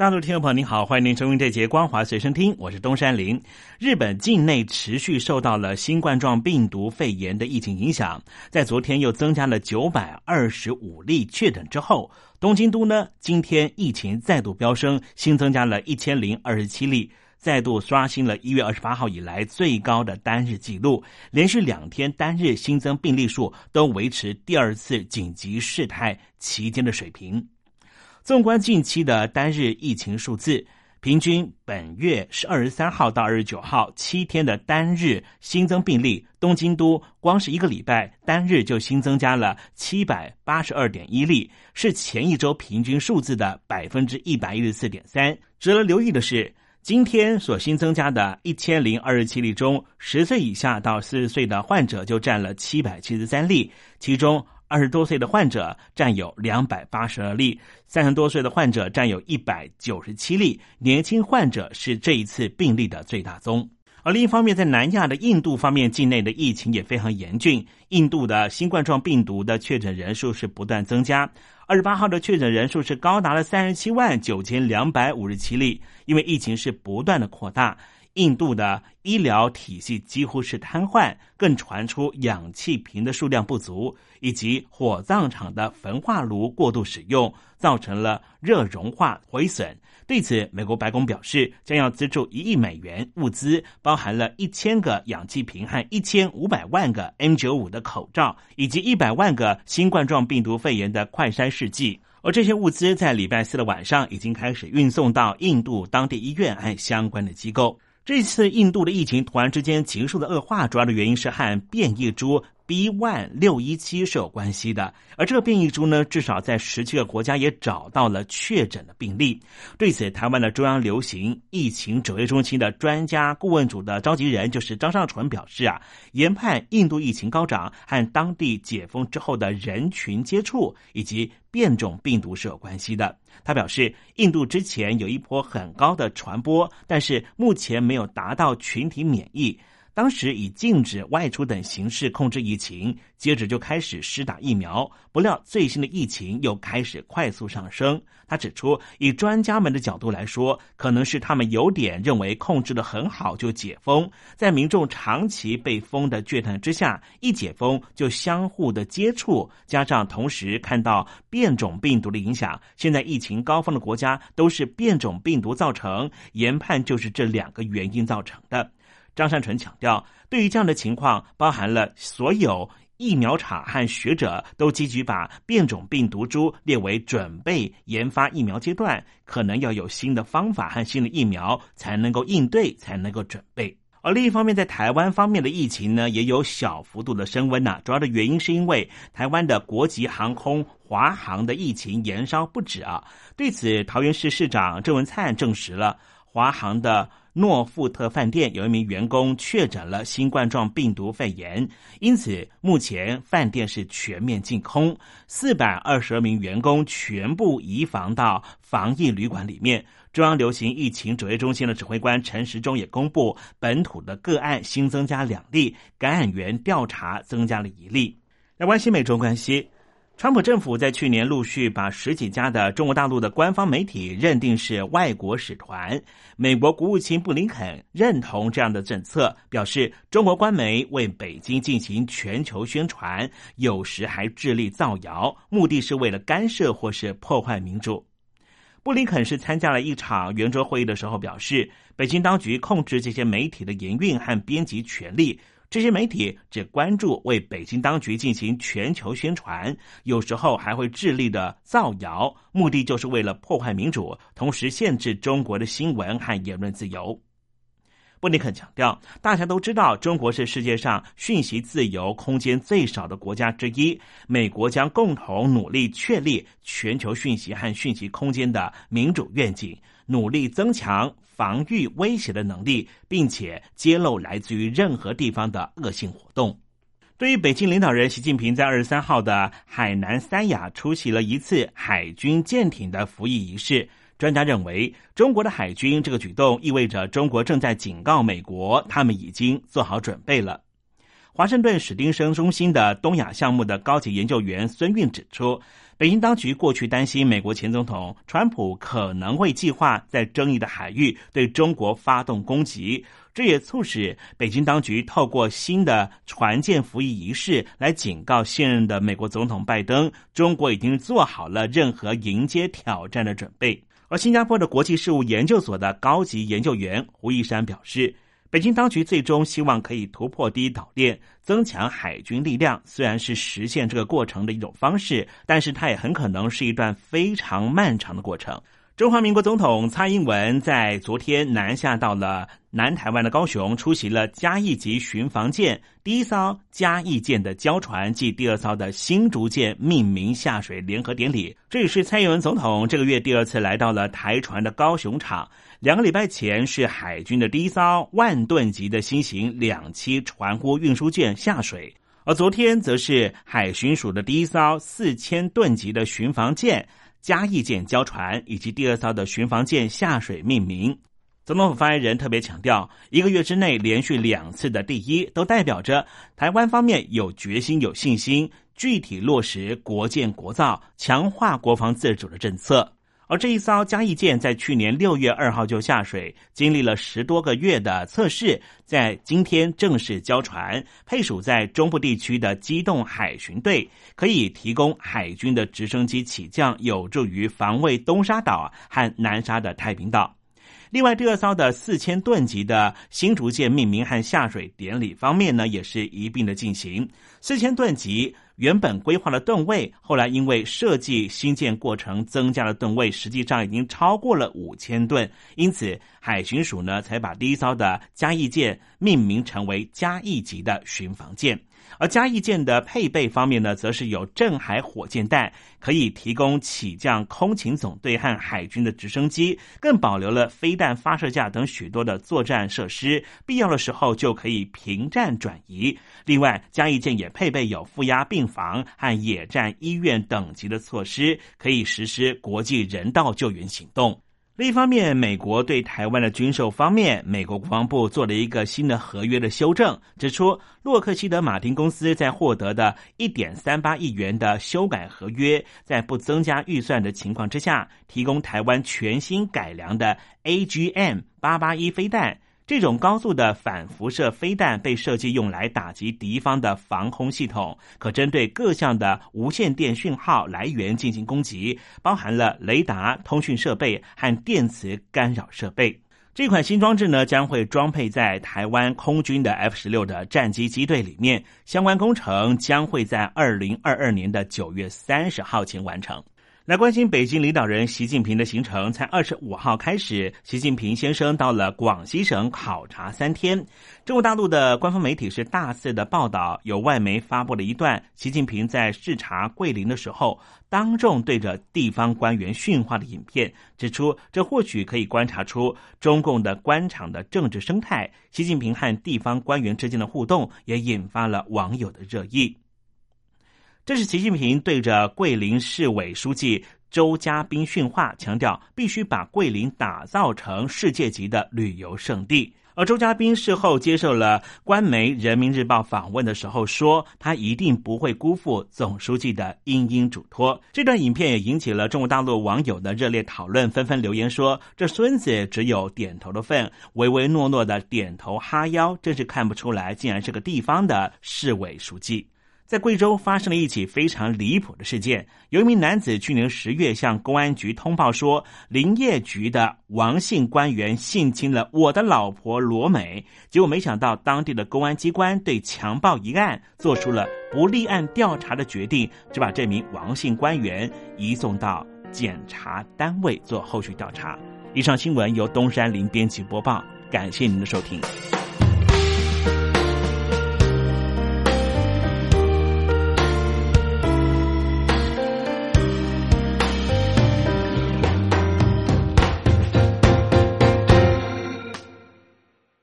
大陆听众朋友您好，欢迎您收听这节光华随身听，我是东山林。日本境内持续受到了新冠状病毒肺炎的疫情影响，在昨天又增加了九百二十五例确诊之后，东京都呢今天疫情再度飙升，新增加了一千零二十七例，再度刷新了一月二十八号以来最高的单日记录，连续两天单日新增病例数都维持第二次紧急事态期间的水平。纵观近期的单日疫情数字，平均本月是二十三号到二十九号七天的单日新增病例，东京都光是一个礼拜单日就新增加了七百八十二点一例，是前一周平均数字的百分之一百一十四点三。值得留意的是，今天所新增加的一千零二十七例中，十岁以下到四十岁的患者就占了七百七十三例，其中。二十多岁的患者占有两百八十二例，三十多岁的患者占有一百九十七例，年轻患者是这一次病例的最大宗。而另一方面，在南亚的印度方面，境内的疫情也非常严峻。印度的新冠状病毒的确诊人数是不断增加，二十八号的确诊人数是高达了三十七万九千两百五十七例，因为疫情是不断的扩大。印度的医疗体系几乎是瘫痪，更传出氧气瓶的数量不足，以及火葬场的焚化炉过度使用，造成了热融化毁损。对此，美国白宫表示将要资助一亿美元物资，包含了一千个氧气瓶和一千五百万个 N 九五的口罩，以及一百万个新冠状病毒肺炎的快筛试剂。而这些物资在礼拜四的晚上已经开始运送到印度当地医院和相关的机构。这次印度的疫情突然之间急速的恶化，主要的原因是和变异株。B one 六一七是有关系的，而这个变异株呢，至少在十七个国家也找到了确诊的病例。对此，台湾的中央流行疫情指挥中心的专家顾问组的召集人就是张尚纯表示啊，研判印度疫情高涨和当地解封之后的人群接触以及变种病毒是有关系的。他表示，印度之前有一波很高的传播，但是目前没有达到群体免疫。当时以禁止外出等形式控制疫情，接着就开始施打疫苗。不料最新的疫情又开始快速上升。他指出，以专家们的角度来说，可能是他们有点认为控制的很好就解封，在民众长期被封的倦怠之下，一解封就相互的接触，加上同时看到变种病毒的影响，现在疫情高峰的国家都是变种病毒造成，研判就是这两个原因造成的。张善纯强调，对于这样的情况，包含了所有疫苗厂和学者都积极把变种病毒株列为准备研发疫苗阶段，可能要有新的方法和新的疫苗才能够应对，才能够准备。而另一方面，在台湾方面的疫情呢，也有小幅度的升温呐。主要的原因是因为台湾的国际航空华航的疫情延烧不止啊。对此，桃园市市长郑文灿证实了华航的。诺富特饭店有一名员工确诊了新冠状病毒肺炎，因此目前饭店是全面净空，四百二十二名员工全部移防到防疫旅馆里面。中央流行疫情指挥中心的指挥官陈时中也公布，本土的个案新增加两例，感染源调查增加了一例。来关心美中关系。川普政府在去年陆续把十几家的中国大陆的官方媒体认定是外国使团。美国国务卿布林肯认同这样的政策，表示中国官媒为北京进行全球宣传，有时还致力造谣，目的是为了干涉或是破坏民主。布林肯是参加了一场圆桌会议的时候表示，北京当局控制这些媒体的营运和编辑权利。这些媒体只关注为北京当局进行全球宣传，有时候还会致力的造谣，目的就是为了破坏民主，同时限制中国的新闻和言论自由。布林肯强调，大家都知道，中国是世界上讯息自由空间最少的国家之一。美国将共同努力确立全球讯息和讯息空间的民主愿景，努力增强防御威胁的能力，并且揭露来自于任何地方的恶性活动。对于北京领导人习近平在二十三号的海南三亚出席了一次海军舰艇的服役仪式。专家认为，中国的海军这个举动意味着中国正在警告美国，他们已经做好准备了。华盛顿史丁生中心的东亚项目的高级研究员孙运指出，北京当局过去担心美国前总统川普可能会计划在争议的海域对中国发动攻击，这也促使北京当局透过新的船舰服役仪式来警告现任的美国总统拜登，中国已经做好了任何迎接挑战的准备。而新加坡的国际事务研究所的高级研究员胡一山表示，北京当局最终希望可以突破第一岛链，增强海军力量。虽然是实现这个过程的一种方式，但是它也很可能是一段非常漫长的过程。中华民国总统蔡英文在昨天南下到了南台湾的高雄，出席了嘉义级巡防舰第一艘嘉义舰的交船暨第二艘的新竹舰命名下水联合典礼。这也是蔡英文总统这个月第二次来到了台船的高雄场。两个礼拜前是海军的第一艘万吨级的新型两栖船坞运输舰下水，而昨天则是海巡署的第一艘四千吨级的巡防舰。嘉义舰交船以及第二艘的巡防舰下水命名。总统府发言人特别强调，一个月之内连续两次的第一，都代表着台湾方面有决心、有信心，具体落实国建国造、强化国防自主的政策。而这一艘嘉义舰在去年六月二号就下水，经历了十多个月的测试，在今天正式交船，配属在中部地区的机动海巡队，可以提供海军的直升机起降，有助于防卫东沙岛和南沙的太平岛。另外，第二艘的四千吨级的新竹舰命名和下水典礼方面呢，也是一并的进行。四千吨级原本规划的吨位，后来因为设计新建过程增加了吨位，实际上已经超过了五千吨，因此海巡署呢才把第一艘的嘉义舰命名成为嘉义级的巡防舰。而嘉义舰的配备方面呢，则是有镇海火箭弹，可以提供起降空勤总队和海军的直升机，更保留了飞弹发射架等许多的作战设施，必要的时候就可以平战转移。另外，嘉义舰也配备有负压病房和野战医院等级的措施，可以实施国际人道救援行动。另一方面，美国对台湾的军售方面，美国国防部做了一个新的合约的修正，指出洛克希德马丁公司在获得的一点三八亿元的修改合约，在不增加预算的情况之下，提供台湾全新改良的 AGM 八八一飞弹。这种高速的反辐射飞弹被设计用来打击敌方的防空系统，可针对各项的无线电讯号来源进行攻击，包含了雷达、通讯设备和电磁干扰设备。这款新装置呢，将会装配在台湾空军的 F 十六的战机机队里面，相关工程将会在二零二二年的九月三十号前完成。来关心北京领导人习近平的行程，才二十五号开始，习近平先生到了广西省考察三天。中国大陆的官方媒体是大肆的报道，有外媒发布了一段习近平在视察桂林的时候，当众对着地方官员训话的影片，指出这或许可以观察出中共的官场的政治生态。习近平和地方官员之间的互动也引发了网友的热议。这是习近平对着桂林市委书记周家斌训话，强调必须把桂林打造成世界级的旅游胜地。而周家斌事后接受了官媒《人民日报》访问的时候说，他一定不会辜负总书记的殷殷嘱托。这段影片也引起了中国大陆网友的热烈讨论，纷纷留言说：“这孙子只有点头的份，唯唯诺诺的点头哈腰，真是看不出来，竟然是个地方的市委书记。”在贵州发生了一起非常离谱的事件，有一名男子去年十月向公安局通报说，林业局的王姓官员性侵了我的老婆罗美，结果没想到当地的公安机关对强暴一案做出了不立案调查的决定，就把这名王姓官员移送到检察单位做后续调查。以上新闻由东山林编辑播报。感谢您的收听。